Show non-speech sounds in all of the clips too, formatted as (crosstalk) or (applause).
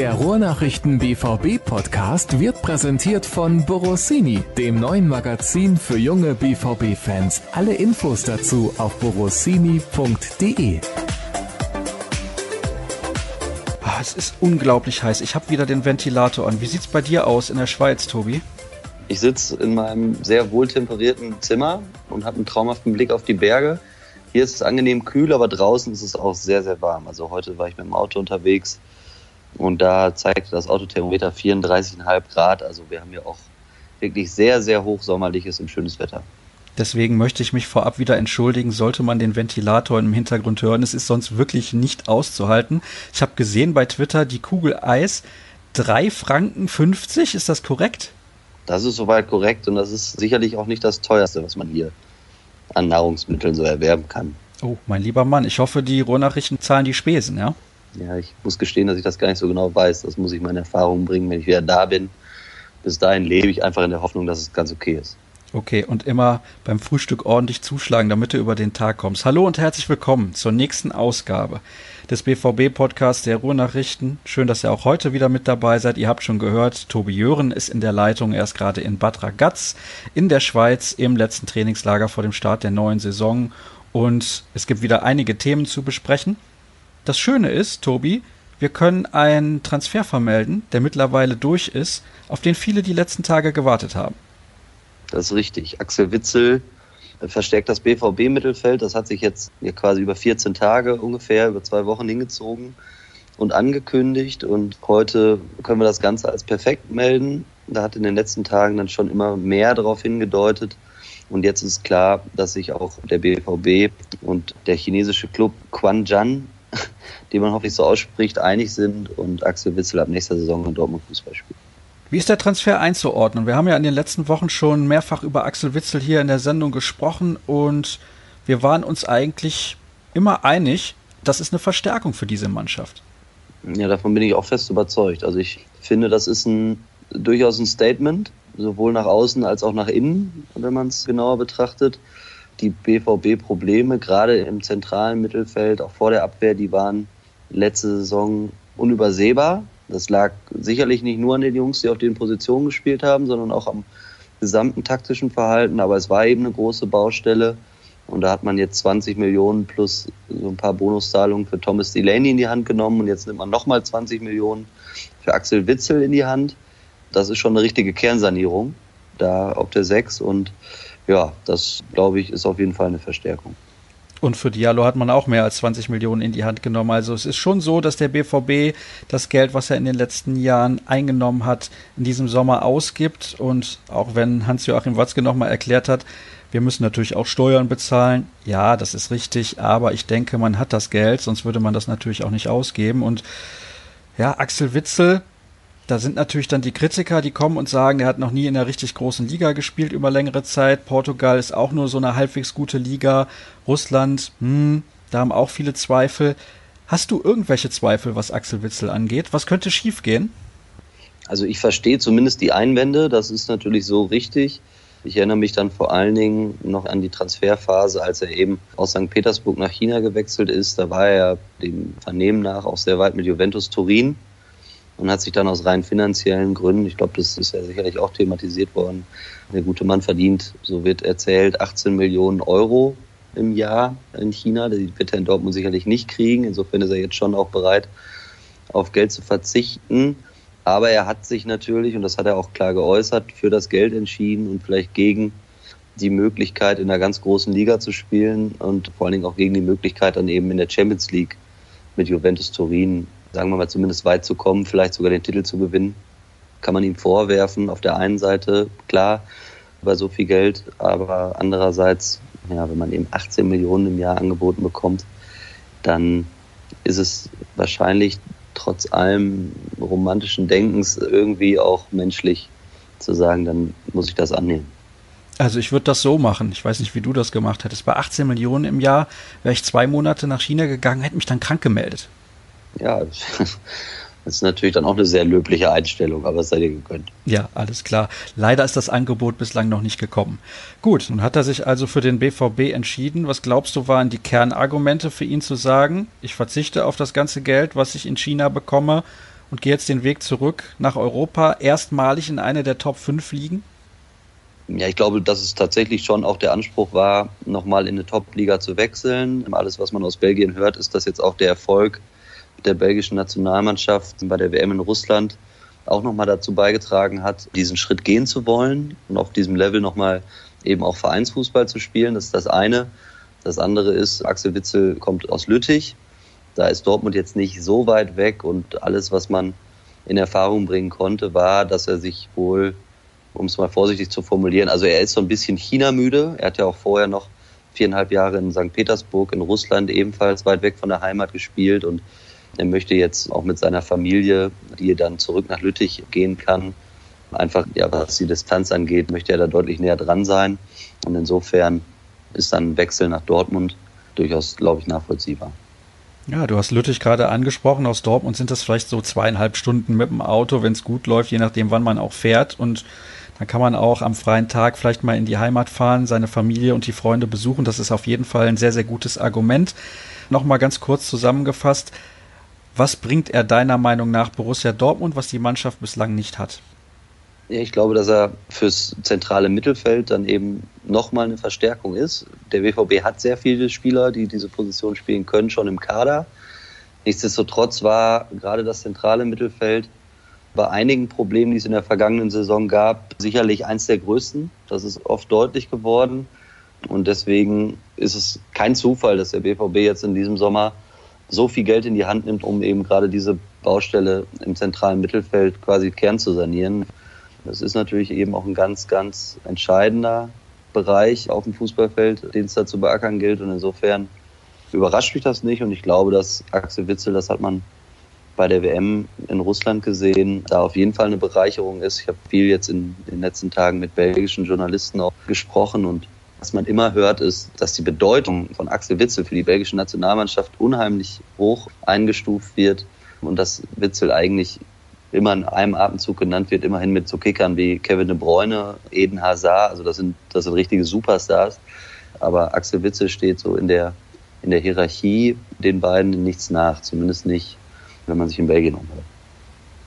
Der Ruhrnachrichten BVB Podcast wird präsentiert von Borossini, dem neuen Magazin für junge BVB Fans. Alle Infos dazu auf borossini.de. Ah, es ist unglaublich heiß. Ich habe wieder den Ventilator an. Wie sieht's bei dir aus in der Schweiz, Tobi? Ich sitze in meinem sehr wohltemperierten Zimmer und habe einen traumhaften Blick auf die Berge. Hier ist es angenehm kühl, aber draußen ist es auch sehr, sehr warm. Also heute war ich mit dem Auto unterwegs und da zeigte das Autothermometer 34,5 Grad. Also wir haben hier auch wirklich sehr, sehr hochsommerliches und schönes Wetter. Deswegen möchte ich mich vorab wieder entschuldigen, sollte man den Ventilator im Hintergrund hören. Es ist sonst wirklich nicht auszuhalten. Ich habe gesehen bei Twitter die Kugel Eis 3 Franken 50. Ist das korrekt? Das ist soweit korrekt und das ist sicherlich auch nicht das teuerste, was man hier an Nahrungsmitteln so erwerben kann. Oh, mein lieber Mann, ich hoffe, die Ruhrnachrichten zahlen die Spesen, ja? Ja, ich muss gestehen, dass ich das gar nicht so genau weiß. Das muss ich meine Erfahrungen bringen, wenn ich wieder da bin. Bis dahin lebe ich einfach in der Hoffnung, dass es ganz okay ist. Okay, und immer beim Frühstück ordentlich zuschlagen, damit du über den Tag kommst. Hallo und herzlich willkommen zur nächsten Ausgabe des BVB-Podcasts der Ruhrnachrichten. Schön, dass ihr auch heute wieder mit dabei seid. Ihr habt schon gehört, Tobi Jören ist in der Leitung. Er ist gerade in Bad Ragaz in der Schweiz im letzten Trainingslager vor dem Start der neuen Saison. Und es gibt wieder einige Themen zu besprechen. Das Schöne ist, Tobi, wir können einen Transfer vermelden, der mittlerweile durch ist, auf den viele die letzten Tage gewartet haben. Das ist richtig. Axel Witzel verstärkt das BVB-Mittelfeld. Das hat sich jetzt quasi über 14 Tage ungefähr, über zwei Wochen hingezogen und angekündigt. Und heute können wir das Ganze als perfekt melden. Da hat in den letzten Tagen dann schon immer mehr darauf hingedeutet. Und jetzt ist klar, dass sich auch der BVB und der chinesische Club Quanjan die man hoffentlich so ausspricht, einig sind und Axel Witzel ab nächster Saison in Dortmund Fußball spielt. Wie ist der Transfer einzuordnen? Wir haben ja in den letzten Wochen schon mehrfach über Axel Witzel hier in der Sendung gesprochen und wir waren uns eigentlich immer einig, das ist eine Verstärkung für diese Mannschaft. Ja, davon bin ich auch fest überzeugt. Also ich finde, das ist ein durchaus ein Statement, sowohl nach außen als auch nach innen, wenn man es genauer betrachtet die BVB-Probleme, gerade im zentralen Mittelfeld, auch vor der Abwehr, die waren letzte Saison unübersehbar. Das lag sicherlich nicht nur an den Jungs, die auf den Positionen gespielt haben, sondern auch am gesamten taktischen Verhalten. Aber es war eben eine große Baustelle. Und da hat man jetzt 20 Millionen plus so ein paar Bonuszahlungen für Thomas Delaney in die Hand genommen. Und jetzt nimmt man nochmal 20 Millionen für Axel Witzel in die Hand. Das ist schon eine richtige Kernsanierung da auf der 6. Und ja, das glaube ich ist auf jeden Fall eine Verstärkung. Und für Diallo hat man auch mehr als 20 Millionen in die Hand genommen. Also es ist schon so, dass der BVB das Geld, was er in den letzten Jahren eingenommen hat, in diesem Sommer ausgibt. Und auch wenn Hans-Joachim Watzke nochmal erklärt hat, wir müssen natürlich auch Steuern bezahlen. Ja, das ist richtig. Aber ich denke, man hat das Geld, sonst würde man das natürlich auch nicht ausgeben. Und ja, Axel Witzel, da sind natürlich dann die Kritiker, die kommen und sagen, er hat noch nie in einer richtig großen Liga gespielt über längere Zeit. Portugal ist auch nur so eine halbwegs gute Liga. Russland, hm, da haben auch viele Zweifel. Hast du irgendwelche Zweifel, was Axel Witzel angeht? Was könnte schiefgehen? Also ich verstehe zumindest die Einwände, das ist natürlich so richtig. Ich erinnere mich dann vor allen Dingen noch an die Transferphase, als er eben aus St. Petersburg nach China gewechselt ist. Da war er dem Vernehmen nach auch sehr weit mit Juventus Turin und hat sich dann aus rein finanziellen Gründen, ich glaube, das ist ja sicherlich auch thematisiert worden, der gute Mann verdient, so wird erzählt, 18 Millionen Euro im Jahr in China. Die wird er in Dortmund sicherlich nicht kriegen. Insofern ist er jetzt schon auch bereit, auf Geld zu verzichten. Aber er hat sich natürlich, und das hat er auch klar geäußert, für das Geld entschieden und vielleicht gegen die Möglichkeit, in einer ganz großen Liga zu spielen und vor allen Dingen auch gegen die Möglichkeit, dann eben in der Champions League mit Juventus Turin sagen wir mal, zumindest weit zu kommen, vielleicht sogar den Titel zu gewinnen. Kann man ihm vorwerfen, auf der einen Seite, klar, bei so viel Geld, aber andererseits, ja, wenn man eben 18 Millionen im Jahr angeboten bekommt, dann ist es wahrscheinlich trotz allem romantischen Denkens irgendwie auch menschlich zu sagen, dann muss ich das annehmen. Also ich würde das so machen. Ich weiß nicht, wie du das gemacht hättest. Bei 18 Millionen im Jahr wäre ich zwei Monate nach China gegangen, hätte mich dann krank gemeldet ja, (laughs) das ist natürlich dann auch eine sehr löbliche Einstellung, aber es sei dir gegönnt. Ja, alles klar. Leider ist das Angebot bislang noch nicht gekommen. Gut, nun hat er sich also für den BVB entschieden. Was glaubst du, waren die Kernargumente für ihn zu sagen, ich verzichte auf das ganze Geld, was ich in China bekomme und gehe jetzt den Weg zurück nach Europa, erstmalig in eine der Top 5 Ligen? Ja, ich glaube, dass es tatsächlich schon auch der Anspruch war, nochmal in eine Top-Liga zu wechseln. Alles, was man aus Belgien hört, ist, dass jetzt auch der Erfolg der belgischen Nationalmannschaft bei der WM in Russland auch nochmal dazu beigetragen hat, diesen Schritt gehen zu wollen und auf diesem Level nochmal eben auch Vereinsfußball zu spielen. Das ist das eine. Das andere ist, Axel Witzel kommt aus Lüttich. Da ist Dortmund jetzt nicht so weit weg und alles, was man in Erfahrung bringen konnte, war, dass er sich wohl, um es mal vorsichtig zu formulieren, also er ist so ein bisschen China-müde. Er hat ja auch vorher noch viereinhalb Jahre in St. Petersburg in Russland ebenfalls weit weg von der Heimat gespielt und er möchte jetzt auch mit seiner Familie, die dann zurück nach Lüttich gehen kann, einfach, ja, was die Distanz angeht, möchte er da deutlich näher dran sein. Und insofern ist dann ein Wechsel nach Dortmund durchaus, glaube ich, nachvollziehbar. Ja, du hast Lüttich gerade angesprochen. Aus Dortmund sind das vielleicht so zweieinhalb Stunden mit dem Auto, wenn es gut läuft, je nachdem, wann man auch fährt. Und dann kann man auch am freien Tag vielleicht mal in die Heimat fahren, seine Familie und die Freunde besuchen. Das ist auf jeden Fall ein sehr, sehr gutes Argument. Nochmal ganz kurz zusammengefasst. Was bringt er deiner Meinung nach Borussia Dortmund, was die Mannschaft bislang nicht hat? Ich glaube, dass er fürs zentrale Mittelfeld dann eben nochmal eine Verstärkung ist. Der BVB hat sehr viele Spieler, die diese Position spielen können, schon im Kader. Nichtsdestotrotz war gerade das zentrale Mittelfeld bei einigen Problemen, die es in der vergangenen Saison gab, sicherlich eins der größten. Das ist oft deutlich geworden. Und deswegen ist es kein Zufall, dass der BVB jetzt in diesem Sommer so viel Geld in die Hand nimmt, um eben gerade diese Baustelle im zentralen Mittelfeld quasi Kern zu sanieren. Das ist natürlich eben auch ein ganz, ganz entscheidender Bereich auf dem Fußballfeld, den es da zu beackern gilt. Und insofern überrascht mich das nicht. Und ich glaube, dass Axel Witzel, das hat man bei der WM in Russland gesehen, da auf jeden Fall eine Bereicherung ist. Ich habe viel jetzt in den letzten Tagen mit belgischen Journalisten auch gesprochen und was man immer hört, ist, dass die Bedeutung von Axel Witzel für die belgische Nationalmannschaft unheimlich hoch eingestuft wird und dass Witzel eigentlich immer in einem Atemzug genannt wird, immerhin mit so Kickern wie Kevin de Bruyne, Eden Hazard, also das sind, das sind richtige Superstars. Aber Axel Witzel steht so in der, in der Hierarchie den beiden nichts nach, zumindest nicht, wenn man sich in Belgien umhört.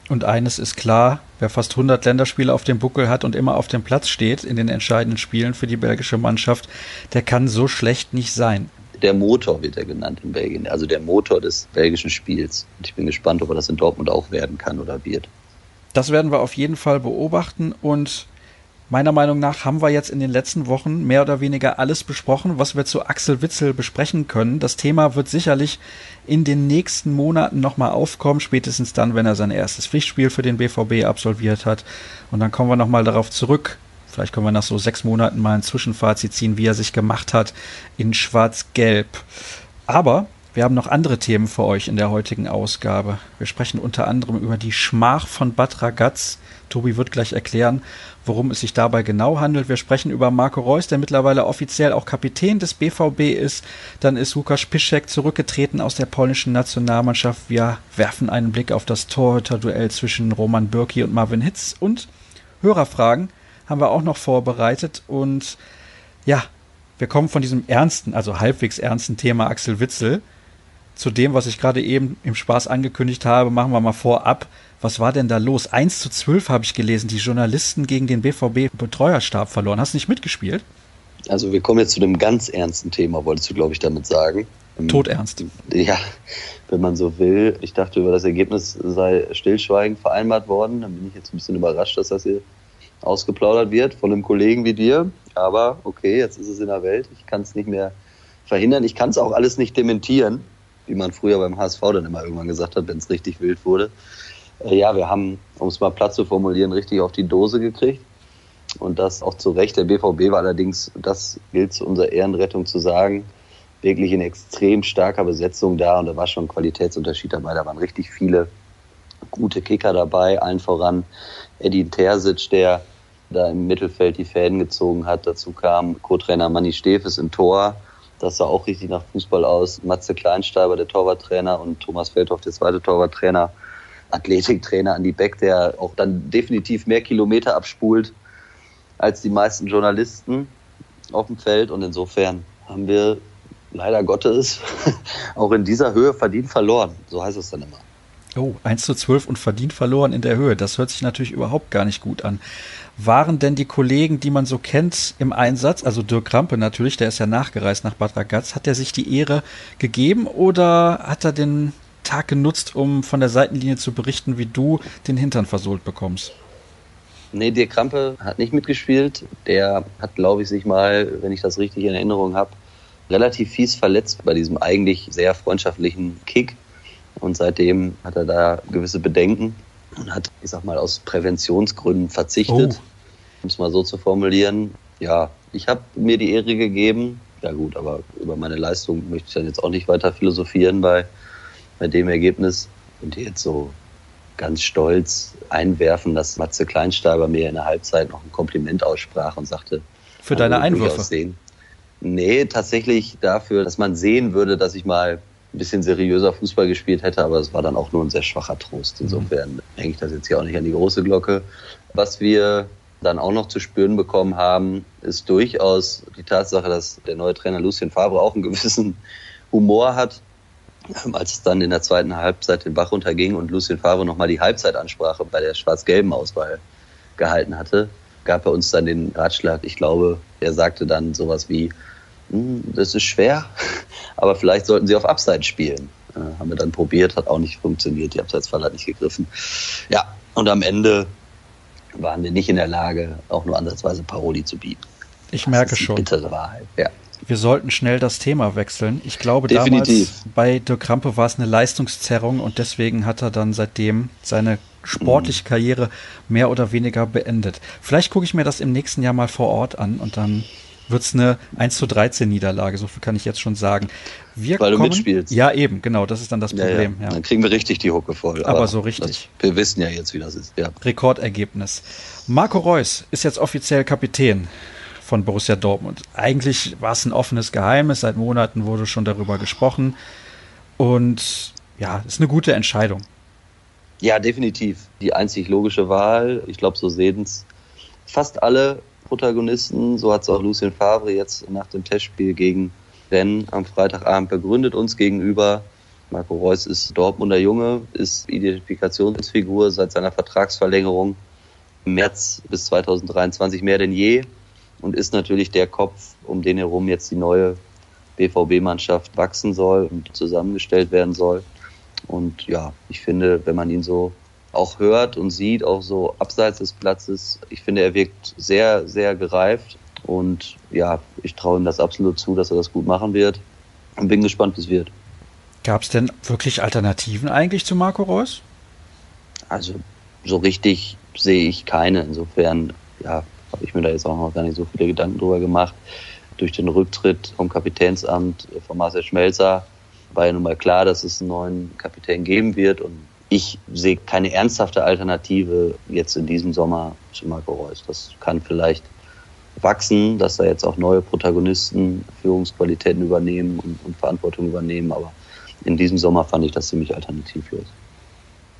Und eines ist klar, wer fast 100 Länderspiele auf dem Buckel hat und immer auf dem Platz steht in den entscheidenden Spielen für die belgische Mannschaft, der kann so schlecht nicht sein. Der Motor wird er genannt in Belgien, also der Motor des belgischen Spiels. Und ich bin gespannt, ob er das in Dortmund auch werden kann oder wird. Das werden wir auf jeden Fall beobachten und Meiner Meinung nach haben wir jetzt in den letzten Wochen mehr oder weniger alles besprochen, was wir zu Axel Witzel besprechen können. Das Thema wird sicherlich in den nächsten Monaten nochmal aufkommen, spätestens dann, wenn er sein erstes Pflichtspiel für den BVB absolviert hat. Und dann kommen wir nochmal darauf zurück. Vielleicht können wir nach so sechs Monaten mal ein Zwischenfazit ziehen, wie er sich gemacht hat in Schwarz-Gelb. Aber wir haben noch andere Themen für euch in der heutigen Ausgabe. Wir sprechen unter anderem über die Schmach von Bad Ragaz. Tobi wird gleich erklären, worum es sich dabei genau handelt. Wir sprechen über Marco Reus, der mittlerweile offiziell auch Kapitän des BVB ist. Dann ist Łukasz Piszek zurückgetreten aus der polnischen Nationalmannschaft. Wir werfen einen Blick auf das Torhüter-Duell zwischen Roman Bürki und Marvin Hitz. Und Hörerfragen haben wir auch noch vorbereitet. Und ja, wir kommen von diesem ernsten, also halbwegs ernsten Thema Axel Witzel zu dem, was ich gerade eben im Spaß angekündigt habe, machen wir mal vorab. Was war denn da los? 1 zu 12 habe ich gelesen, die Journalisten gegen den BVB Betreuerstab verloren. Hast du nicht mitgespielt? Also wir kommen jetzt zu einem ganz ernsten Thema, wolltest du, glaube ich, damit sagen. Ähm, Todernst. Ja, wenn man so will. Ich dachte, über das Ergebnis sei stillschweigend vereinbart worden. Dann bin ich jetzt ein bisschen überrascht, dass das hier ausgeplaudert wird von einem Kollegen wie dir. Aber okay, jetzt ist es in der Welt. Ich kann es nicht mehr verhindern. Ich kann es auch alles nicht dementieren wie man früher beim HSV dann immer irgendwann gesagt hat, wenn es richtig wild wurde. Äh, ja, wir haben, um es mal platt zu formulieren, richtig auf die Dose gekriegt. Und das auch zu Recht. Der BVB war allerdings, das gilt zu unserer Ehrenrettung zu sagen, wirklich in extrem starker Besetzung da. Und da war schon ein Qualitätsunterschied dabei. Da waren richtig viele gute Kicker dabei, allen voran Edin Terzic, der da im Mittelfeld die Fäden gezogen hat. Dazu kam Co-Trainer Manni Stefes im Tor das sah auch richtig nach Fußball aus. Matze Kleinsteiber, der Torwarttrainer, und Thomas Feldhoff, der zweite Torwarttrainer, Athletiktrainer Andi Beck, der auch dann definitiv mehr Kilometer abspult als die meisten Journalisten auf dem Feld. Und insofern haben wir leider Gottes (laughs) auch in dieser Höhe verdient verloren. So heißt es dann immer. Oh, 1 zu 12 und verdient verloren in der Höhe. Das hört sich natürlich überhaupt gar nicht gut an. Waren denn die Kollegen, die man so kennt, im Einsatz? Also Dirk Krampe natürlich, der ist ja nachgereist nach Bad Ragaz. Hat er sich die Ehre gegeben oder hat er den Tag genutzt, um von der Seitenlinie zu berichten, wie du den Hintern versohlt bekommst? Nee, Dirk Krampe hat nicht mitgespielt. Der hat, glaube ich, sich mal, wenn ich das richtig in Erinnerung habe, relativ fies verletzt bei diesem eigentlich sehr freundschaftlichen Kick und seitdem hat er da gewisse Bedenken und hat, ich sag mal, aus Präventionsgründen verzichtet, oh. um es mal so zu formulieren. Ja, ich habe mir die Ehre gegeben. Ja gut, aber über meine Leistung möchte ich dann jetzt auch nicht weiter philosophieren bei, bei dem Ergebnis. Und jetzt so ganz stolz einwerfen, dass Matze Kleinsteiber mir in der Halbzeit noch ein Kompliment aussprach und sagte, für deine Einwürfe. Nee, tatsächlich dafür, dass man sehen würde, dass ich mal ein bisschen seriöser Fußball gespielt hätte, aber es war dann auch nur ein sehr schwacher Trost. Insofern hänge ich das jetzt hier auch nicht an die große Glocke. Was wir dann auch noch zu spüren bekommen haben, ist durchaus die Tatsache, dass der neue Trainer Lucien Favre auch einen gewissen Humor hat. Als es dann in der zweiten Halbzeit den Bach runterging und Lucien Favre nochmal die Halbzeitansprache bei der schwarz-gelben Auswahl gehalten hatte, gab er uns dann den Ratschlag, ich glaube, er sagte dann sowas wie, das ist schwer, (laughs) aber vielleicht sollten sie auf Abseits spielen. Äh, haben wir dann probiert, hat auch nicht funktioniert, die Abseitsfall hat nicht gegriffen. Ja, und am Ende waren wir nicht in der Lage, auch nur ansatzweise Paroli zu bieten. Ich das merke schon. Bittere Wahrheit, ja. Wir sollten schnell das Thema wechseln. Ich glaube, Definitiv. damals bei Dirk Krampe war es eine Leistungszerrung und deswegen hat er dann seitdem seine sportliche Karriere mehr oder weniger beendet. Vielleicht gucke ich mir das im nächsten Jahr mal vor Ort an und dann wird es eine 1 zu 13 Niederlage, so viel kann ich jetzt schon sagen. Wir Weil kommen, du mitspielst. Ja, eben, genau, das ist dann das Problem. Ja, ja. Dann kriegen wir richtig die Hucke voll. Aber, aber so richtig. Das, wir wissen ja jetzt, wie das ist. Ja. Rekordergebnis. Marco Reus ist jetzt offiziell Kapitän von Borussia Dortmund. Eigentlich war es ein offenes Geheimnis, seit Monaten wurde schon darüber gesprochen. Und ja, ist eine gute Entscheidung. Ja, definitiv. Die einzig logische Wahl. Ich glaube, so sehen es fast alle Protagonisten. So hat es auch Lucien Favre jetzt nach dem Testspiel gegen Rennes am Freitagabend begründet uns gegenüber. Marco Reus ist Dortmunder Junge, ist Identifikationsfigur seit seiner Vertragsverlängerung im März bis 2023 mehr denn je und ist natürlich der Kopf, um den herum jetzt die neue BVB-Mannschaft wachsen soll und zusammengestellt werden soll. Und ja, ich finde, wenn man ihn so auch hört und sieht, auch so abseits des Platzes. Ich finde, er wirkt sehr, sehr gereift und ja, ich traue ihm das absolut zu, dass er das gut machen wird und bin gespannt, wie es wird. Gab es denn wirklich Alternativen eigentlich zu Marco Reus? Also so richtig sehe ich keine. Insofern ja, habe ich mir da jetzt auch noch gar nicht so viele Gedanken drüber gemacht. Durch den Rücktritt vom Kapitänsamt von Marcel Schmelzer war ja nun mal klar, dass es einen neuen Kapitän geben wird und ich sehe keine ernsthafte Alternative jetzt in diesem Sommer zu Marco Reus. Das kann vielleicht wachsen, dass da jetzt auch neue Protagonisten Führungsqualitäten übernehmen und, und Verantwortung übernehmen, aber in diesem Sommer fand ich das ziemlich alternativlos.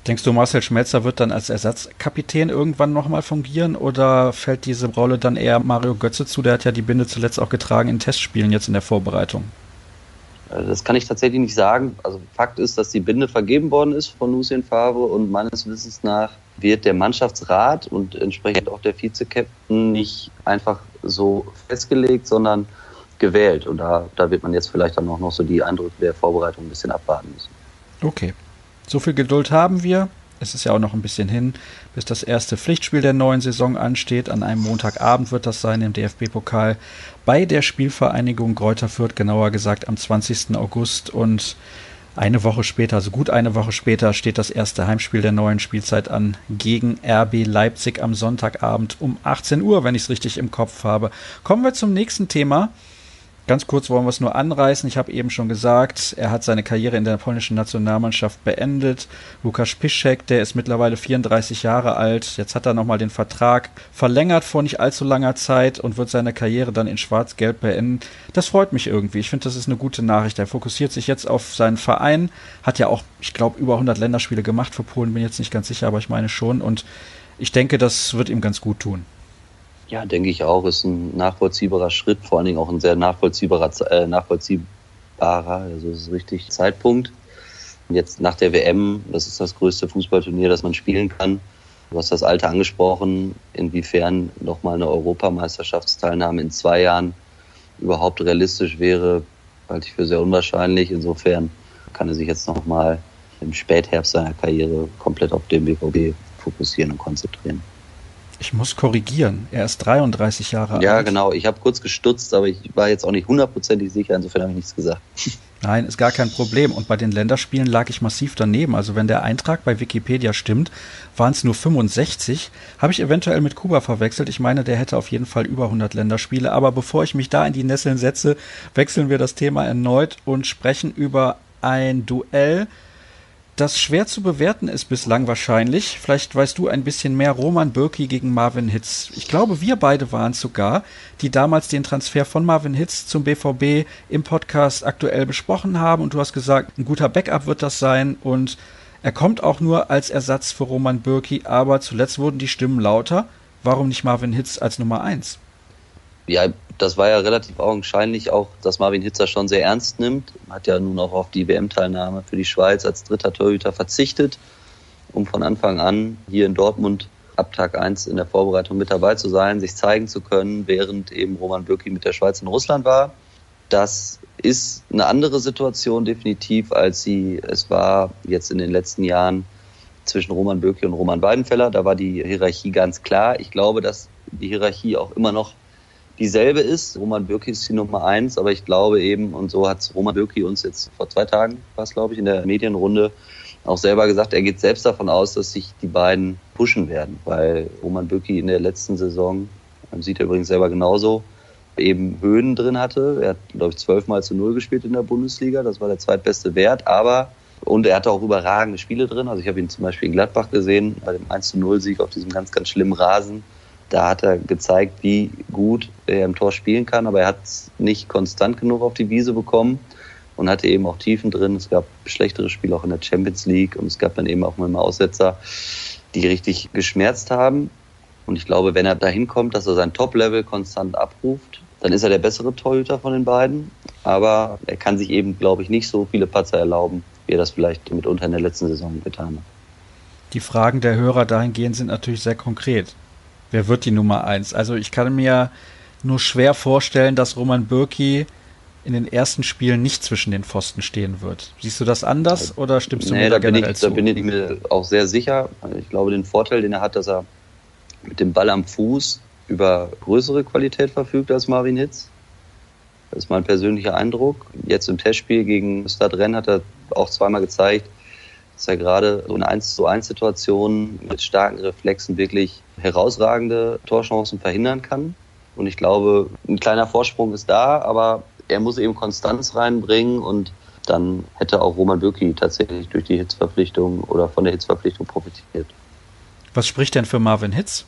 Denkst du, Marcel Schmelzer wird dann als Ersatzkapitän irgendwann nochmal fungieren oder fällt diese Rolle dann eher Mario Götze zu? Der hat ja die Binde zuletzt auch getragen in Testspielen jetzt in der Vorbereitung. Äh, das kann ich tatsächlich nicht sagen. Also Fakt ist, dass die Binde vergeben worden ist von Lucien Favre und meines Wissens nach wird der Mannschaftsrat und entsprechend auch der Vize-Captain nicht einfach so festgelegt, sondern gewählt. Und da, da wird man jetzt vielleicht dann auch noch so die Eindrücke der Vorbereitung ein bisschen abwarten müssen. Okay. So viel Geduld haben wir es ist ja auch noch ein bisschen hin, bis das erste Pflichtspiel der neuen Saison ansteht. An einem Montagabend wird das sein im DFB-Pokal bei der Spielvereinigung Kräuter Fürth, genauer gesagt am 20. August. Und eine Woche später, also gut eine Woche später, steht das erste Heimspiel der neuen Spielzeit an gegen RB Leipzig am Sonntagabend um 18 Uhr, wenn ich es richtig im Kopf habe. Kommen wir zum nächsten Thema. Ganz kurz wollen wir es nur anreißen. Ich habe eben schon gesagt, er hat seine Karriere in der polnischen Nationalmannschaft beendet. Lukas Piszczek, der ist mittlerweile 34 Jahre alt. Jetzt hat er nochmal den Vertrag verlängert vor nicht allzu langer Zeit und wird seine Karriere dann in Schwarz-Gelb beenden. Das freut mich irgendwie. Ich finde, das ist eine gute Nachricht. Er fokussiert sich jetzt auf seinen Verein. Hat ja auch, ich glaube, über 100 Länderspiele gemacht für Polen. Bin jetzt nicht ganz sicher, aber ich meine schon. Und ich denke, das wird ihm ganz gut tun. Ja, denke ich auch, ist ein nachvollziehbarer Schritt, vor allen Dingen auch ein sehr nachvollziehbarer, äh, nachvollziehbarer, also ist richtig Zeitpunkt. Jetzt nach der WM, das ist das größte Fußballturnier, das man spielen kann. Du hast das Alter angesprochen, inwiefern nochmal eine Europameisterschaftsteilnahme in zwei Jahren überhaupt realistisch wäre, halte ich für sehr unwahrscheinlich. Insofern kann er sich jetzt nochmal im Spätherbst seiner Karriere komplett auf den BVB fokussieren und konzentrieren. Ich muss korrigieren. Er ist 33 Jahre alt. Ja, genau. Ich habe kurz gestutzt, aber ich war jetzt auch nicht hundertprozentig sicher. Insofern habe ich nichts gesagt. (laughs) Nein, ist gar kein Problem. Und bei den Länderspielen lag ich massiv daneben. Also wenn der Eintrag bei Wikipedia stimmt, waren es nur 65. Habe ich eventuell mit Kuba verwechselt. Ich meine, der hätte auf jeden Fall über 100 Länderspiele. Aber bevor ich mich da in die Nesseln setze, wechseln wir das Thema erneut und sprechen über ein Duell das schwer zu bewerten ist bislang wahrscheinlich. Vielleicht weißt du ein bisschen mehr. Roman Birki gegen Marvin Hitz. Ich glaube, wir beide waren es sogar, die damals den Transfer von Marvin Hitz zum BVB im Podcast aktuell besprochen haben. Und du hast gesagt, ein guter Backup wird das sein. Und er kommt auch nur als Ersatz für Roman Birki. Aber zuletzt wurden die Stimmen lauter. Warum nicht Marvin Hitz als Nummer eins? Ja, das war ja relativ augenscheinlich auch, dass Marvin Hitzer schon sehr ernst nimmt. Hat ja nun auch auf die WM-Teilnahme für die Schweiz als dritter Torhüter verzichtet, um von Anfang an hier in Dortmund ab Tag 1 in der Vorbereitung mit dabei zu sein, sich zeigen zu können, während eben Roman Bürki mit der Schweiz in Russland war. Das ist eine andere Situation definitiv, als sie es war jetzt in den letzten Jahren zwischen Roman Bürki und Roman Weidenfeller. Da war die Hierarchie ganz klar. Ich glaube, dass die Hierarchie auch immer noch dieselbe ist. Roman Bürki ist die Nummer eins, aber ich glaube eben, und so hat Roman Bürki uns jetzt vor zwei Tagen, was glaube ich, in der Medienrunde auch selber gesagt, er geht selbst davon aus, dass sich die beiden pushen werden, weil Roman Bürki in der letzten Saison, sieht er übrigens selber genauso, eben Höhen drin hatte. Er hat, glaube ich, zwölfmal zu null gespielt in der Bundesliga. Das war der zweitbeste Wert, aber und er hatte auch überragende Spiele drin. Also ich habe ihn zum Beispiel in Gladbach gesehen, bei dem 1 zu 0 Sieg auf diesem ganz, ganz schlimmen Rasen da hat er gezeigt, wie gut er im Tor spielen kann, aber er hat es nicht konstant genug auf die Wiese bekommen und hatte eben auch Tiefen drin. Es gab schlechtere Spiele auch in der Champions League und es gab dann eben auch mal Aussetzer, die richtig geschmerzt haben. Und ich glaube, wenn er dahin kommt, dass er sein Top-Level konstant abruft, dann ist er der bessere Torhüter von den beiden. Aber er kann sich eben, glaube ich, nicht so viele Patzer erlauben, wie er das vielleicht mitunter in der letzten Saison getan hat. Die Fragen der Hörer dahingehend sind natürlich sehr konkret wer wird die Nummer eins? Also ich kann mir nur schwer vorstellen, dass Roman Bürki in den ersten Spielen nicht zwischen den Pfosten stehen wird. Siehst du das anders oder stimmst du nee, mir da, da generell ich, zu? Da bin ich mir auch sehr sicher. Ich glaube, den Vorteil, den er hat, dass er mit dem Ball am Fuß über größere Qualität verfügt als Marvin Hitz. Das ist mein persönlicher Eindruck. Jetzt im Testspiel gegen Stade Rennes hat er auch zweimal gezeigt, dass er gerade so eine 1 zu 1 Situation mit starken Reflexen wirklich herausragende Torchancen verhindern kann. Und ich glaube, ein kleiner Vorsprung ist da, aber er muss eben Konstanz reinbringen und dann hätte auch Roman Bürki tatsächlich durch die Hitzverpflichtung oder von der Hitzverpflichtung profitiert. Was spricht denn für Marvin Hitz?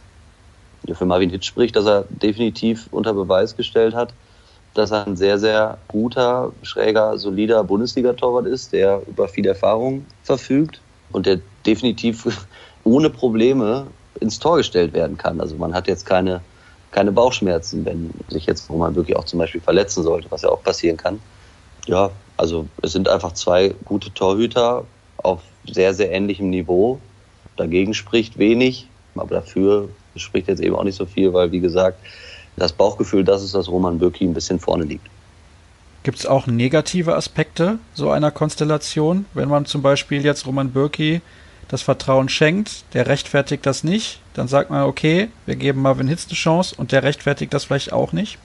Ja, für Marvin Hitz spricht, dass er definitiv unter Beweis gestellt hat, dass er ein sehr, sehr guter, schräger, solider Bundesliga-Torwart ist, der über viel Erfahrung verfügt und der definitiv (laughs) ohne Probleme ins Tor gestellt werden kann. Also man hat jetzt keine, keine Bauchschmerzen, wenn sich jetzt Roman wirklich auch zum Beispiel verletzen sollte, was ja auch passieren kann. Ja, also es sind einfach zwei gute Torhüter auf sehr, sehr ähnlichem Niveau. Dagegen spricht wenig, aber dafür spricht jetzt eben auch nicht so viel, weil wie gesagt, das Bauchgefühl, das ist, dass Roman Bürki ein bisschen vorne liegt. Gibt es auch negative Aspekte so einer Konstellation, wenn man zum Beispiel jetzt Roman Bürki das Vertrauen schenkt, der rechtfertigt das nicht, dann sagt man, okay, wir geben Marvin Hitz eine Chance und der rechtfertigt das vielleicht auch nicht?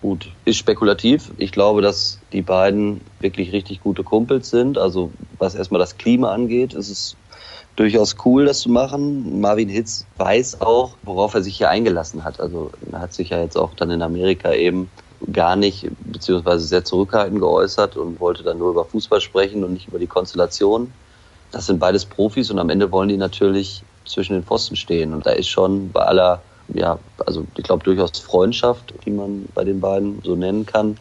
Gut, ist spekulativ. Ich glaube, dass die beiden wirklich richtig gute Kumpels sind. Also was erstmal das Klima angeht, ist es durchaus cool, das zu machen. Marvin Hitz weiß auch, worauf er sich hier eingelassen hat. Also er hat sich ja jetzt auch dann in Amerika eben gar nicht, beziehungsweise sehr zurückhaltend geäußert und wollte dann nur über Fußball sprechen und nicht über die Konstellation. Das sind beides Profis und am Ende wollen die natürlich zwischen den Pfosten stehen. Und da ist schon bei aller, ja, also ich glaube durchaus Freundschaft, die man bei den beiden so nennen kann,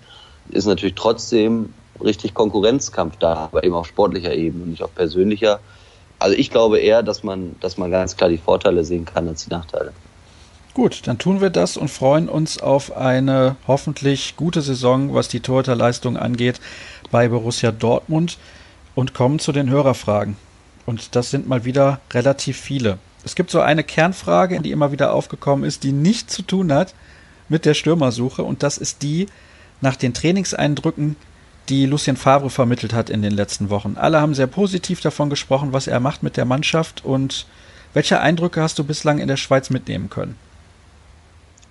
ist natürlich trotzdem richtig Konkurrenzkampf da, aber eben auf sportlicher Ebene und nicht auf persönlicher also ich glaube eher, dass man, dass man ganz klar die Vorteile sehen kann als die Nachteile. Gut, dann tun wir das und freuen uns auf eine hoffentlich gute Saison, was die Torhüterleistung angeht bei Borussia Dortmund. und kommen zu den Hörerfragen. Und das sind mal wieder relativ viele. Es gibt so eine Kernfrage, die immer wieder aufgekommen ist, die nichts zu tun hat mit der Stürmersuche. Und das ist die nach den Trainingseindrücken, die Lucien Favre vermittelt hat in den letzten Wochen. Alle haben sehr positiv davon gesprochen, was er macht mit der Mannschaft. Und welche Eindrücke hast du bislang in der Schweiz mitnehmen können?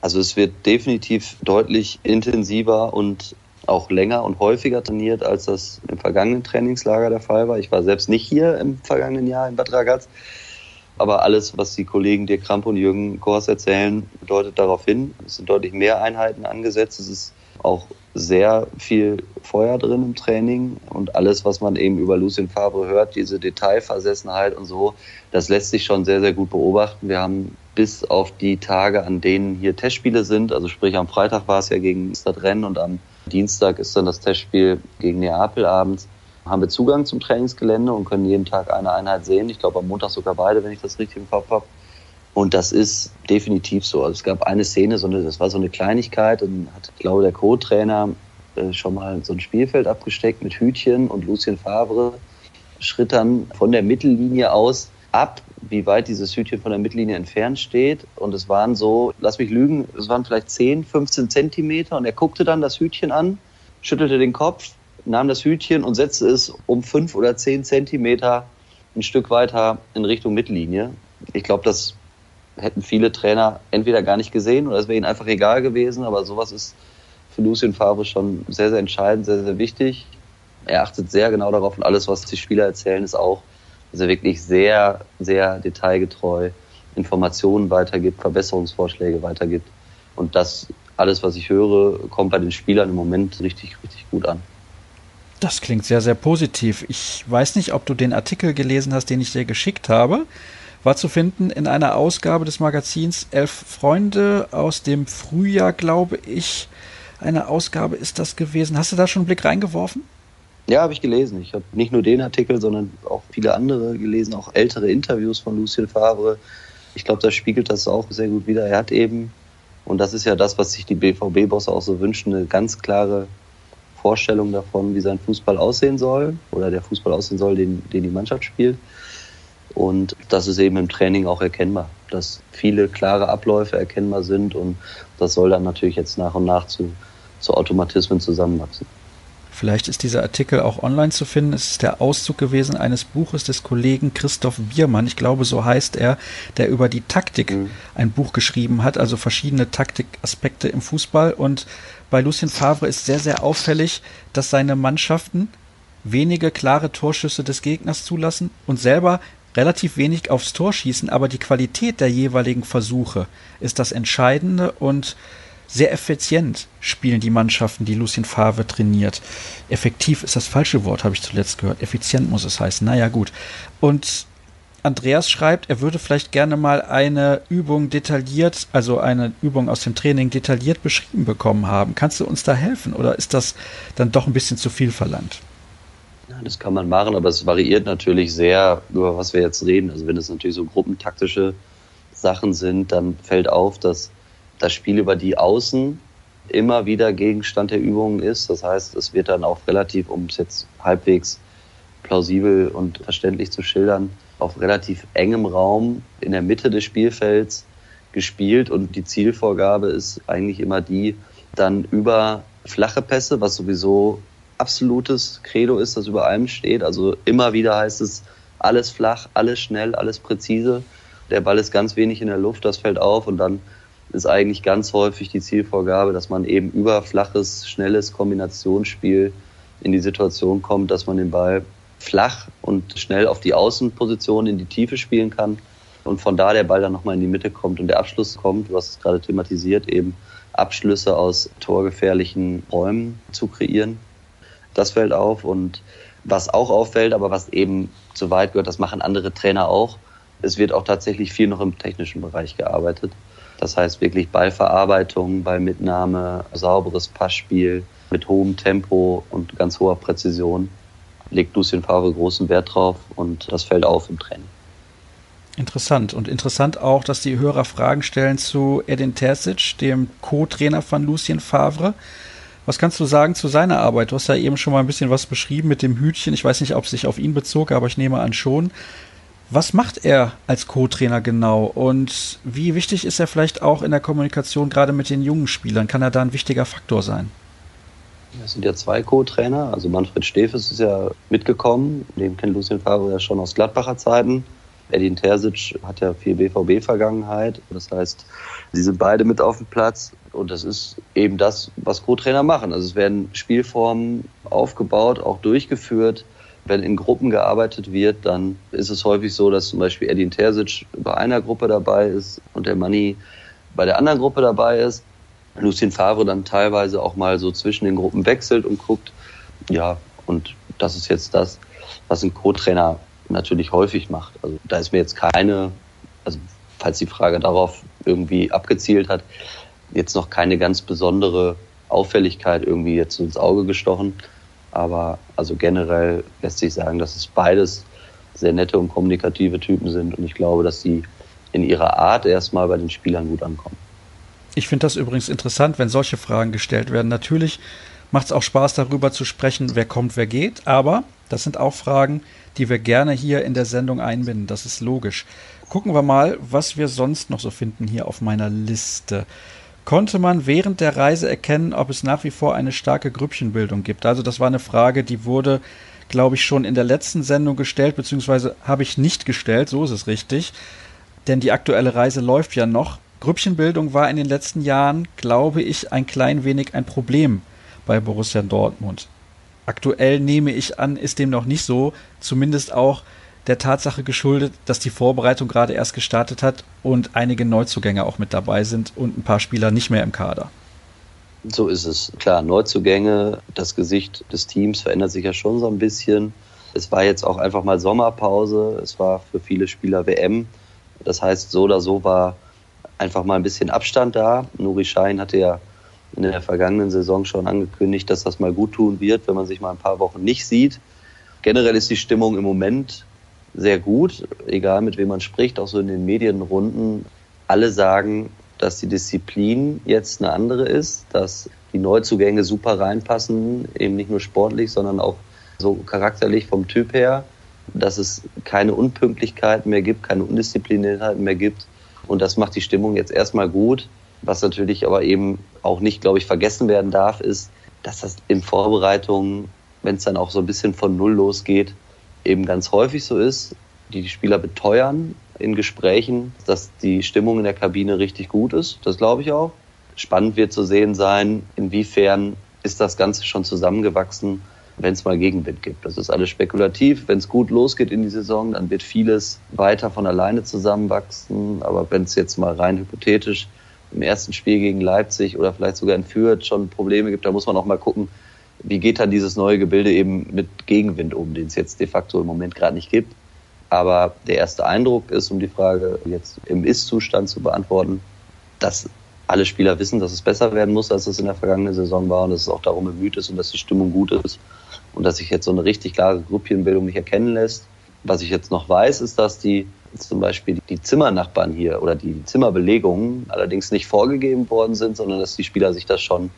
Also es wird definitiv deutlich intensiver und auch länger und häufiger trainiert, als das im vergangenen Trainingslager der Fall war. Ich war selbst nicht hier im vergangenen Jahr in Bad Ragaz. Aber alles, was die Kollegen Dirk Kramp und Jürgen Kors erzählen, deutet darauf hin. Es sind deutlich mehr Einheiten angesetzt. Es ist auch sehr viel Feuer drin im Training und alles, was man eben über Lucien Favre hört, diese Detailversessenheit und so, das lässt sich schon sehr, sehr gut beobachten. Wir haben bis auf die Tage, an denen hier Testspiele sind, also sprich am Freitag war es ja gegen Stadtrennen und am Dienstag ist dann das Testspiel gegen Neapel abends, haben wir Zugang zum Trainingsgelände und können jeden Tag eine Einheit sehen. Ich glaube am Montag sogar beide, wenn ich das richtig im Kopf habe. Und das ist definitiv so. Also es gab eine Szene, so eine, das war so eine Kleinigkeit, und hat, glaube, der Co-Trainer äh, schon mal so ein Spielfeld abgesteckt mit Hütchen und Lucien Favre schritt dann von der Mittellinie aus ab, wie weit dieses Hütchen von der Mittellinie entfernt steht. Und es waren so, lass mich lügen, es waren vielleicht 10, 15 Zentimeter. Und er guckte dann das Hütchen an, schüttelte den Kopf, nahm das Hütchen und setzte es um fünf oder zehn Zentimeter ein Stück weiter in Richtung Mittellinie. Ich glaube, das hätten viele Trainer entweder gar nicht gesehen oder es wäre ihnen einfach egal gewesen. Aber sowas ist für Lucien Favre schon sehr, sehr entscheidend, sehr, sehr wichtig. Er achtet sehr genau darauf und alles, was die Spieler erzählen, ist auch, dass er wirklich sehr, sehr detailgetreu Informationen weitergibt, Verbesserungsvorschläge weitergibt. Und das alles, was ich höre, kommt bei den Spielern im Moment richtig, richtig gut an. Das klingt sehr, sehr positiv. Ich weiß nicht, ob du den Artikel gelesen hast, den ich dir geschickt habe war zu finden in einer Ausgabe des Magazins Elf Freunde aus dem Frühjahr, glaube ich. Eine Ausgabe ist das gewesen. Hast du da schon einen Blick reingeworfen? Ja, habe ich gelesen. Ich habe nicht nur den Artikel, sondern auch viele andere gelesen, auch ältere Interviews von Lucien Favre. Ich glaube, da spiegelt das auch sehr gut wider. Er hat eben, und das ist ja das, was sich die BVB-Bosse auch so wünschen, eine ganz klare Vorstellung davon, wie sein Fußball aussehen soll oder der Fußball aussehen soll, den, den die Mannschaft spielt. Und das ist eben im Training auch erkennbar, dass viele klare Abläufe erkennbar sind und das soll dann natürlich jetzt nach und nach zu, zu Automatismen zusammenwachsen. Vielleicht ist dieser Artikel auch online zu finden. Es ist der Auszug gewesen eines Buches des Kollegen Christoph Biermann. Ich glaube, so heißt er, der über die Taktik mhm. ein Buch geschrieben hat, also verschiedene Taktikaspekte im Fußball. Und bei Lucien Favre ist sehr, sehr auffällig, dass seine Mannschaften wenige klare Torschüsse des Gegners zulassen und selber relativ wenig aufs Tor schießen, aber die Qualität der jeweiligen Versuche ist das Entscheidende und sehr effizient spielen die Mannschaften, die Lucien Favre trainiert. Effektiv ist das falsche Wort, habe ich zuletzt gehört. Effizient muss es heißen. Naja, gut. Und Andreas schreibt, er würde vielleicht gerne mal eine Übung detailliert, also eine Übung aus dem Training detailliert beschrieben bekommen haben. Kannst du uns da helfen oder ist das dann doch ein bisschen zu viel verlangt? Das kann man machen, aber es variiert natürlich sehr, über was wir jetzt reden. Also wenn es natürlich so gruppentaktische Sachen sind, dann fällt auf, dass das Spiel über die Außen immer wieder Gegenstand der Übungen ist. Das heißt, es wird dann auch relativ, um es jetzt halbwegs plausibel und verständlich zu schildern, auf relativ engem Raum in der Mitte des Spielfelds gespielt und die Zielvorgabe ist eigentlich immer die, dann über flache Pässe, was sowieso absolutes Credo ist, das über allem steht. Also immer wieder heißt es, alles flach, alles schnell, alles präzise. Der Ball ist ganz wenig in der Luft, das fällt auf und dann ist eigentlich ganz häufig die Zielvorgabe, dass man eben über flaches, schnelles Kombinationsspiel in die Situation kommt, dass man den Ball flach und schnell auf die Außenposition in die Tiefe spielen kann und von da der Ball dann nochmal in die Mitte kommt und der Abschluss kommt, du hast es gerade thematisiert, eben Abschlüsse aus torgefährlichen Räumen zu kreieren. Das fällt auf. Und was auch auffällt, aber was eben zu weit gehört, das machen andere Trainer auch. Es wird auch tatsächlich viel noch im technischen Bereich gearbeitet. Das heißt wirklich Ballverarbeitung, Ballmitnahme, sauberes Passspiel mit hohem Tempo und ganz hoher Präzision. Legt Lucien Favre großen Wert drauf und das fällt auf im Training. Interessant. Und interessant auch, dass die Hörer Fragen stellen zu Edin Terzic, dem Co-Trainer von Lucien Favre Was kannst du sagen zu seiner Arbeit? Du hast ja eben schon mal ein bisschen was beschrieben mit dem Hütchen. Ich weiß nicht, ob es sich auf ihn bezog, aber ich nehme an schon. Was macht er als Co-Trainer genau und wie wichtig ist er vielleicht auch in der Kommunikation gerade mit den jungen Spielern? Kann er da ein wichtiger Faktor sein? Es sind ja zwei Co-Trainer. Also Manfred Stefes ist ja mitgekommen. Den kennt Lucien Favre ja schon aus Gladbacher Zeiten. Edin Terzic hat ja viel BVB-Vergangenheit. Das heißt, sie sind beide mit auf dem Platz. Und das ist eben das, was Co-Trainer machen. Also es werden Spielformen aufgebaut, auch durchgeführt. Wenn in Gruppen gearbeitet wird, dann ist es häufig so, dass zum Beispiel Edin Terzic bei einer Gruppe dabei ist und der Manni bei der anderen Gruppe dabei ist. Lucien Favre dann teilweise auch mal so zwischen den Gruppen wechselt und guckt. Ja, und das ist jetzt das, was ein Co-Trainer natürlich häufig macht. Also da ist mir jetzt keine, also falls die Frage darauf irgendwie abgezielt hat, jetzt noch keine ganz besondere Auffälligkeit irgendwie jetzt ins Auge gestochen. Aber also generell lässt sich sagen, dass es beides sehr nette und kommunikative Typen sind und ich glaube, dass sie in ihrer Art erstmal bei den Spielern gut ankommen. Ich finde das übrigens interessant, wenn solche Fragen gestellt werden. Natürlich macht es auch Spaß, darüber zu sprechen, wer kommt, wer geht, aber das sind auch Fragen, die wir gerne hier in der Sendung einbinden. Das ist logisch. Gucken wir mal, was wir sonst noch so finden hier auf meiner Liste. Konnte man während der Reise erkennen, ob es nach wie vor eine starke Grüppchenbildung gibt? Also das war eine Frage, die wurde, glaube ich, schon in der letzten Sendung gestellt, beziehungsweise habe ich nicht gestellt, so ist es richtig. Denn die aktuelle Reise läuft ja noch. Grüppchenbildung war in den letzten Jahren, glaube ich, ein klein wenig ein Problem bei Borussia Dortmund. Aktuell nehme ich an, ist dem noch nicht so, zumindest auch der Tatsache geschuldet, dass die Vorbereitung gerade erst gestartet hat und einige Neuzugänge auch mit dabei sind und ein paar Spieler nicht mehr im Kader. So ist es. Klar, Neuzugänge, das Gesicht des Teams verändert sich ja schon so ein bisschen. Es war jetzt auch einfach mal Sommerpause. Es war für viele Spieler WM. Das heißt, so oder so war einfach mal ein bisschen Abstand da. Nuri Schein hatte ja in der vergangenen Saison schon angekündigt, dass das mal gut tun wird, wenn man sich mal ein paar Wochen nicht sieht. Generell ist die Stimmung im Moment sehr gut, egal mit wem man spricht, auch so in den Medienrunden. Alle sagen, dass die Disziplin jetzt eine andere ist, dass die Neuzugänge super reinpassen, eben nicht nur sportlich, sondern auch so charakterlich vom Typ her, dass es keine Unpünktlichkeiten mehr gibt, keine Undiszipliniertheiten mehr gibt. Und das macht die Stimmung jetzt erstmal gut. Was natürlich aber eben auch nicht, glaube ich, vergessen werden darf, ist, dass das in Vorbereitungen, wenn es dann auch so ein bisschen von Null losgeht, eben ganz häufig so ist. Die Spieler beteuern in Gesprächen, dass die Stimmung in der Kabine richtig gut ist. Das glaube ich auch. Spannend wird zu sehen sein, inwiefern ist das Ganze schon zusammengewachsen, wenn es mal Gegenwind gibt. Das ist alles spekulativ. Wenn es gut losgeht in die Saison, dann wird vieles weiter von alleine zusammenwachsen. Aber wenn es jetzt mal rein hypothetisch im ersten Spiel gegen Leipzig oder vielleicht sogar in Fürth schon Probleme gibt, da muss man auch mal gucken, wie geht dann dieses neue Gebilde eben mit Gegenwind um, den es jetzt de facto im Moment gerade nicht gibt. Aber der erste Eindruck ist, um die Frage jetzt im Ist-Zustand zu beantworten, dass alle Spieler wissen, dass es besser werden muss, als es in der vergangenen Saison war und dass es auch darum bemüht ist und dass die Stimmung gut ist und dass sich jetzt so eine richtig klare Gruppienbildung nicht erkennen lässt. Was ich jetzt noch weiß, ist, dass die zum Beispiel die Zimmernachbarn hier oder die Zimmerbelegungen allerdings nicht vorgegeben worden sind, sondern dass die Spieler sich das schon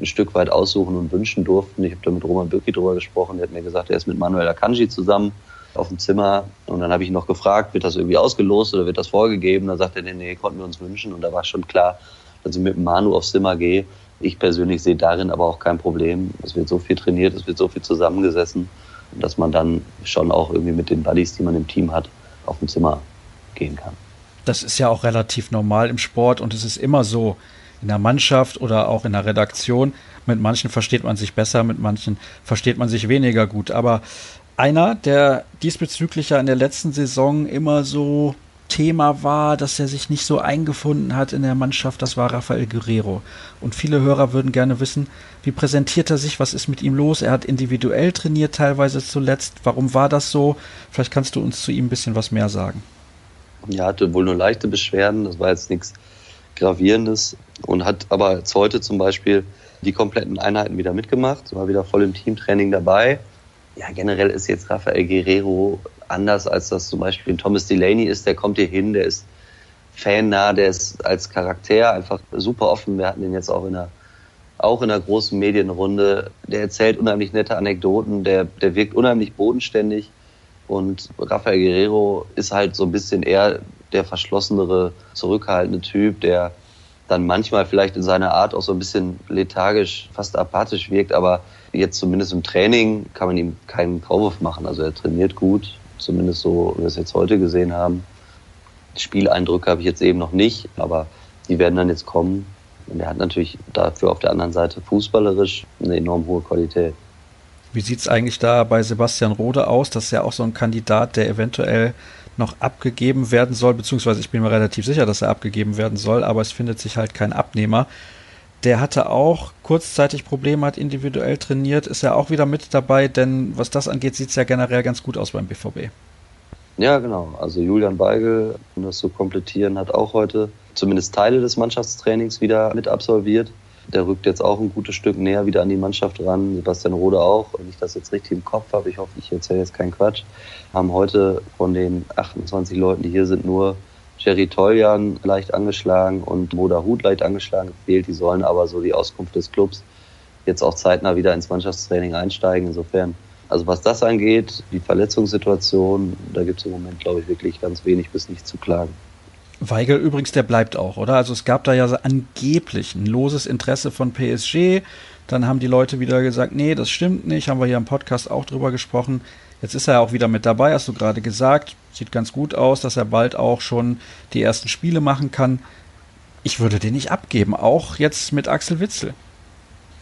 ein Stück weit aussuchen und wünschen durften. Ich habe da mit Roman Bürki drüber gesprochen, der hat mir gesagt, er ist mit Manuel Akanji zusammen auf dem Zimmer und dann habe ich ihn noch gefragt, wird das irgendwie ausgelost oder wird das vorgegeben? Da sagt er, nee, nee, konnten wir uns wünschen und da war schon klar, dass ich mit Manu aufs Zimmer gehe. Ich persönlich sehe darin aber auch kein Problem. Es wird so viel trainiert, es wird so viel zusammengesessen, dass man dann schon auch irgendwie mit den Buddies, die man im Team hat, auf dem Zimmer gehen kann. Das ist ja auch relativ normal im Sport und es ist immer so in der Mannschaft oder auch in der Redaktion. Mit manchen versteht man sich besser, mit manchen versteht man sich weniger gut. Aber einer, der diesbezüglich ja in der letzten Saison immer so Thema war, dass er sich nicht so eingefunden hat in der Mannschaft, das war Rafael Guerrero. Und viele Hörer würden gerne wissen, wie präsentiert er sich, was ist mit ihm los? Er hat individuell trainiert, teilweise zuletzt. Warum war das so? Vielleicht kannst du uns zu ihm ein bisschen was mehr sagen. Ja, hatte wohl nur leichte Beschwerden, das war jetzt nichts Gravierendes und hat aber jetzt heute zum Beispiel die kompletten Einheiten wieder mitgemacht, war wieder voll im Teamtraining dabei. Ja, generell ist jetzt Rafael Guerrero anders, als das zum Beispiel Thomas Delaney ist. Der kommt hier hin, der ist fannah, der ist als Charakter einfach super offen. Wir hatten ihn jetzt auch in der auch in der großen Medienrunde. Der erzählt unheimlich nette Anekdoten, der, der wirkt unheimlich bodenständig. Und Rafael Guerrero ist halt so ein bisschen eher der verschlossenere, zurückhaltende Typ, der dann manchmal vielleicht in seiner Art auch so ein bisschen lethargisch, fast apathisch wirkt, aber jetzt zumindest im Training kann man ihm keinen Vorwurf machen. Also er trainiert gut, zumindest so, wie wir es jetzt heute gesehen haben. Spieleindrücke habe ich jetzt eben noch nicht, aber die werden dann jetzt kommen. Und er hat natürlich dafür auf der anderen Seite fußballerisch eine enorm hohe Qualität. Wie sieht es eigentlich da bei Sebastian Rode aus? Das ist ja auch so ein Kandidat, der eventuell noch abgegeben werden soll, beziehungsweise ich bin mir relativ sicher, dass er abgegeben werden soll, aber es findet sich halt kein Abnehmer. Der hatte auch kurzzeitig Probleme, hat individuell trainiert, ist ja auch wieder mit dabei, denn was das angeht, sieht es ja generell ganz gut aus beim BVB. Ja, genau. Also Julian Beigel, um das zu komplettieren, hat auch heute zumindest Teile des Mannschaftstrainings wieder mit absolviert. Der rückt jetzt auch ein gutes Stück näher wieder an die Mannschaft ran. Sebastian Rode auch. Wenn ich das jetzt richtig im Kopf habe, ich hoffe, ich erzähle jetzt keinen Quatsch, haben heute von den 28 Leuten, die hier sind, nur Jerry Toljan leicht angeschlagen und Moda Hut leicht angeschlagen gefehlt. Die sollen aber so die Auskunft des Clubs jetzt auch zeitnah wieder ins Mannschaftstraining einsteigen. Insofern, also was das angeht, die Verletzungssituation, da gibt es im Moment, glaube ich, wirklich ganz wenig bis nicht zu klagen. Weigel übrigens, der bleibt auch, oder? Also es gab da ja angeblich ein loses Interesse von PSG. Dann haben die Leute wieder gesagt, nee, das stimmt nicht. Haben wir hier im Podcast auch drüber gesprochen. Jetzt ist er auch wieder mit dabei, hast du gerade gesagt. Sieht ganz gut aus, dass er bald auch schon die ersten Spiele machen kann. Ich würde den nicht abgeben, auch jetzt mit Axel Witzel.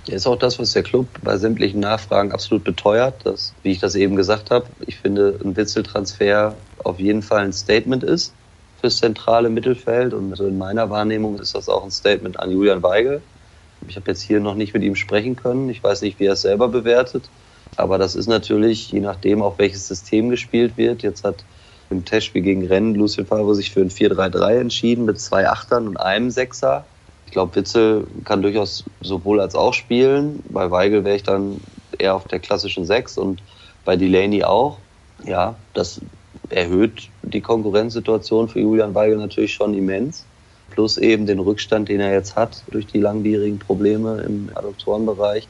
Ja, ist auch das, was der Club bei sämtlichen Nachfragen absolut beteuert, dass, wie ich das eben gesagt habe, ich finde, ein Witzel-Transfer auf jeden Fall ein Statement ist fürs zentrale Mittelfeld. Und also in meiner Wahrnehmung ist das auch ein Statement an Julian Weigel. Ich habe jetzt hier noch nicht mit ihm sprechen können. Ich weiß nicht, wie er es selber bewertet. Aber das ist natürlich, je nachdem, auf welches System gespielt wird. Jetzt hat im Testspiel gegen Rennen Lucien Favre sich für ein 4-3-3 entschieden mit zwei Achtern und einem Sechser. Ich glaube, Witzel kann durchaus sowohl als auch spielen. Bei Weigel wäre ich dann eher auf der klassischen Sechs und bei Delaney auch. Ja, das erhöht die Konkurrenzsituation für Julian Weigel natürlich schon immens. Plus eben den Rückstand, den er jetzt hat durch die langwierigen Probleme im Adoptorenbereich.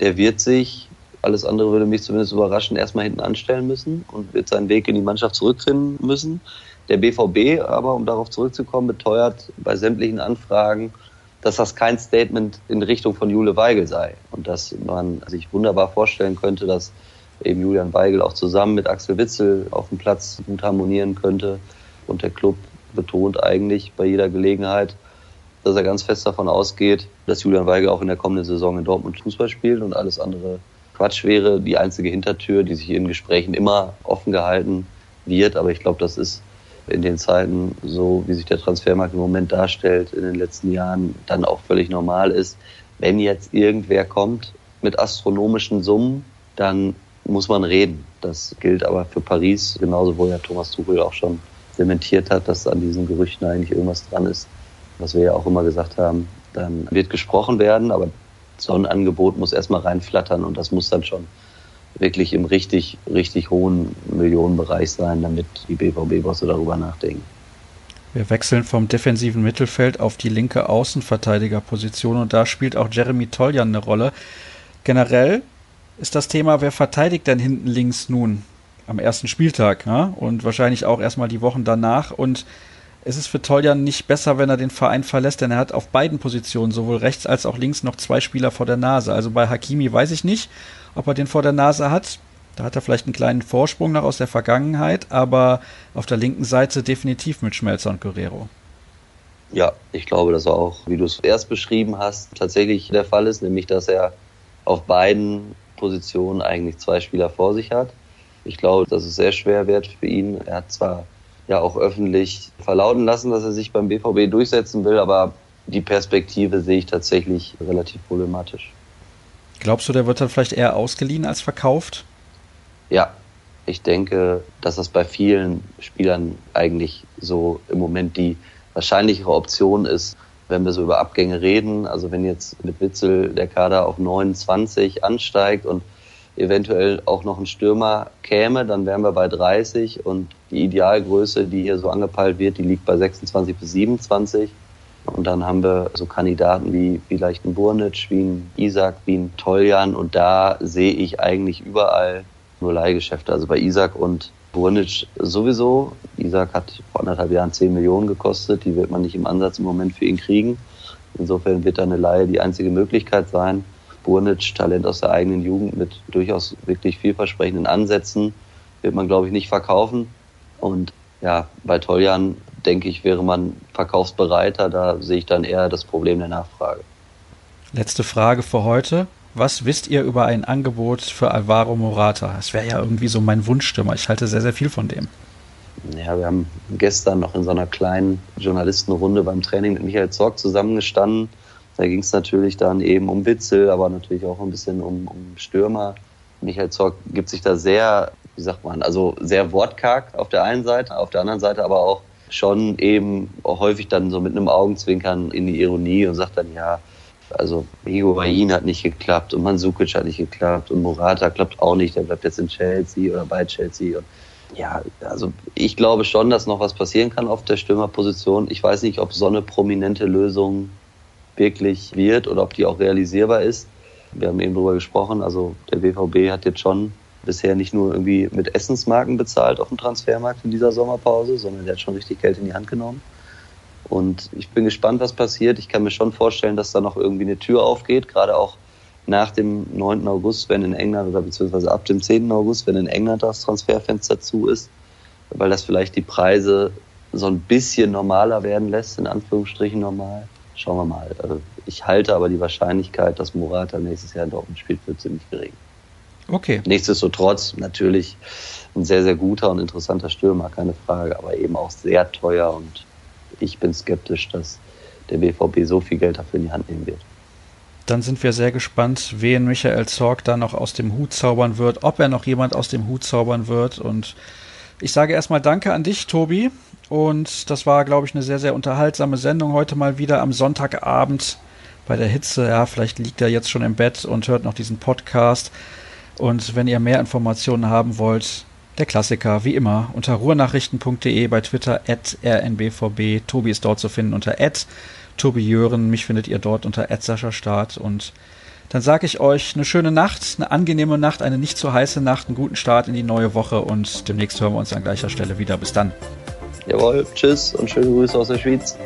Der wird sich, alles andere würde mich zumindest überraschen, erstmal hinten anstellen müssen und wird seinen Weg in die Mannschaft zurückfinden müssen. Der BVB aber, um darauf zurückzukommen, beteuert bei sämtlichen Anfragen, dass das kein Statement in Richtung von Jule Weigel sei und dass man sich wunderbar vorstellen könnte, dass eben Julian Weigel auch zusammen mit Axel Witzel auf dem Platz gut harmonieren könnte. Und der Club betont eigentlich bei jeder Gelegenheit, dass er ganz fest davon ausgeht, dass Julian Weigel auch in der kommenden Saison in Dortmund Fußball spielt und alles andere Quatsch wäre. Die einzige Hintertür, die sich in Gesprächen immer offen gehalten wird. Aber ich glaube, das ist in den Zeiten, so wie sich der Transfermarkt im Moment darstellt, in den letzten Jahren dann auch völlig normal ist. Wenn jetzt irgendwer kommt mit astronomischen Summen, dann muss man reden. Das gilt aber für Paris, genauso wo ja Thomas Tuchel auch schon dementiert hat, dass an diesen Gerüchten eigentlich irgendwas dran ist. Was wir ja auch immer gesagt haben, dann wird gesprochen werden, aber so ein Angebot muss erstmal reinflattern und das muss dann schon wirklich im richtig, richtig hohen Millionenbereich sein, damit die BVB-Bosse darüber nachdenken. Wir wechseln vom defensiven Mittelfeld auf die linke Außenverteidigerposition und da spielt auch Jeremy Toljan eine Rolle. Generell ist das Thema, wer verteidigt denn hinten links nun am ersten Spieltag ja? und wahrscheinlich auch erstmal die Wochen danach. Und es ist für Toljan nicht besser, wenn er den Verein verlässt, denn er hat auf beiden Positionen, sowohl rechts als auch links, noch zwei Spieler vor der Nase. Also bei Hakimi weiß ich nicht, ob er den vor der Nase hat. Da hat er vielleicht einen kleinen Vorsprung noch aus der Vergangenheit, aber auf der linken Seite definitiv mit Schmelzer und Guerrero. Ja, ich glaube, dass er auch, wie du es erst beschrieben hast, tatsächlich der Fall ist, nämlich dass er auf beiden Position eigentlich zwei Spieler vor sich hat. Ich glaube, dass es sehr schwer wird für ihn. Er hat zwar ja auch öffentlich verlauten lassen, dass er sich beim BVB durchsetzen will, aber die Perspektive sehe ich tatsächlich relativ problematisch. Glaubst du, der wird dann vielleicht eher ausgeliehen als verkauft? Ja, ich denke, dass das bei vielen Spielern eigentlich so im Moment die wahrscheinlichere Option ist, wenn wir so über Abgänge reden, also wenn jetzt mit Witzel der Kader auf 29 ansteigt und eventuell auch noch ein Stürmer käme, dann wären wir bei 30 und die Idealgröße, die hier so angepeilt wird, die liegt bei 26 bis 27. Und dann haben wir so Kandidaten wie vielleicht ein Burnic, wie ein Isaac, wie ein Toljan. Und da sehe ich eigentlich überall nur Leihgeschäfte. Also bei Isaac und Burnic sowieso. Isaac hat vor anderthalb Jahren 10 Millionen gekostet. Die wird man nicht im Ansatz im Moment für ihn kriegen. Insofern wird da eine Leihe die einzige Möglichkeit sein. Burnic, Talent aus der eigenen Jugend mit durchaus wirklich vielversprechenden Ansätzen, wird man, glaube ich, nicht verkaufen. Und ja, bei Toljan, denke ich, wäre man verkaufsbereiter. Da sehe ich dann eher das Problem der Nachfrage. Letzte Frage für heute. Was wisst ihr über ein Angebot für Alvaro Morata? Das wäre ja irgendwie so mein Wunschstürmer. Ich halte sehr, sehr viel von dem. Ja, wir haben gestern noch in so einer kleinen Journalistenrunde beim Training mit Michael Zorg zusammengestanden. Da ging es natürlich dann eben um Witzel, aber natürlich auch ein bisschen um, um Stürmer. Michael Zorg gibt sich da sehr, wie sagt man, also sehr wortkarg auf der einen Seite, auf der anderen Seite aber auch schon eben häufig dann so mit einem Augenzwinkern in die Ironie und sagt dann, ja, also Higuain hat nicht geklappt und Mansukic hat nicht geklappt und Morata klappt auch nicht, der bleibt jetzt in Chelsea oder bei Chelsea und ja, also ich glaube schon, dass noch was passieren kann auf der Stürmerposition. Ich weiß nicht, ob so eine prominente Lösung wirklich wird oder ob die auch realisierbar ist. Wir haben eben darüber gesprochen, also der BVB hat jetzt schon bisher nicht nur irgendwie mit Essensmarken bezahlt auf dem Transfermarkt in dieser Sommerpause, sondern der hat schon richtig Geld in die Hand genommen. Und ich bin gespannt, was passiert. Ich kann mir schon vorstellen, dass da noch irgendwie eine Tür aufgeht, gerade auch nach dem 9. August, wenn in England oder beziehungsweise ab dem 10. August, wenn in England das Transferfenster zu ist, weil das vielleicht die Preise so ein bisschen normaler werden lässt, in Anführungsstrichen normal. Schauen wir mal. Also ich halte aber die Wahrscheinlichkeit, dass Morata nächstes Jahr in Dortmund spielt, für ziemlich gering. Okay. Nichtsdestotrotz natürlich ein sehr, sehr guter und interessanter Stürmer, keine Frage, aber eben auch sehr teuer und ich bin skeptisch, dass der BVB so viel Geld dafür in die Hand nehmen wird. Dann sind wir sehr gespannt, wen Michael Zorg da noch aus dem Hut zaubern wird, ob er noch jemand aus dem Hut zaubern wird. Und ich sage erstmal Danke an dich, Tobi. Und das war, glaube ich, eine sehr, sehr unterhaltsame Sendung heute mal wieder am Sonntagabend bei der Hitze. Ja, vielleicht liegt er jetzt schon im Bett und hört noch diesen Podcast. Und wenn ihr mehr Informationen haben wollt, der Klassiker, wie immer, unter ruhrnachrichten.de bei Twitter at rnbvb. Tobi ist dort zu finden unter at Tobi Jören. Mich findet ihr dort unter Sascha Start. Und dann sage ich euch eine schöne Nacht, eine angenehme Nacht, eine nicht zu heiße Nacht, einen guten Start in die neue Woche und demnächst hören wir uns an gleicher Stelle wieder. Bis dann. Jawohl, tschüss und schöne Grüße aus der Schweiz.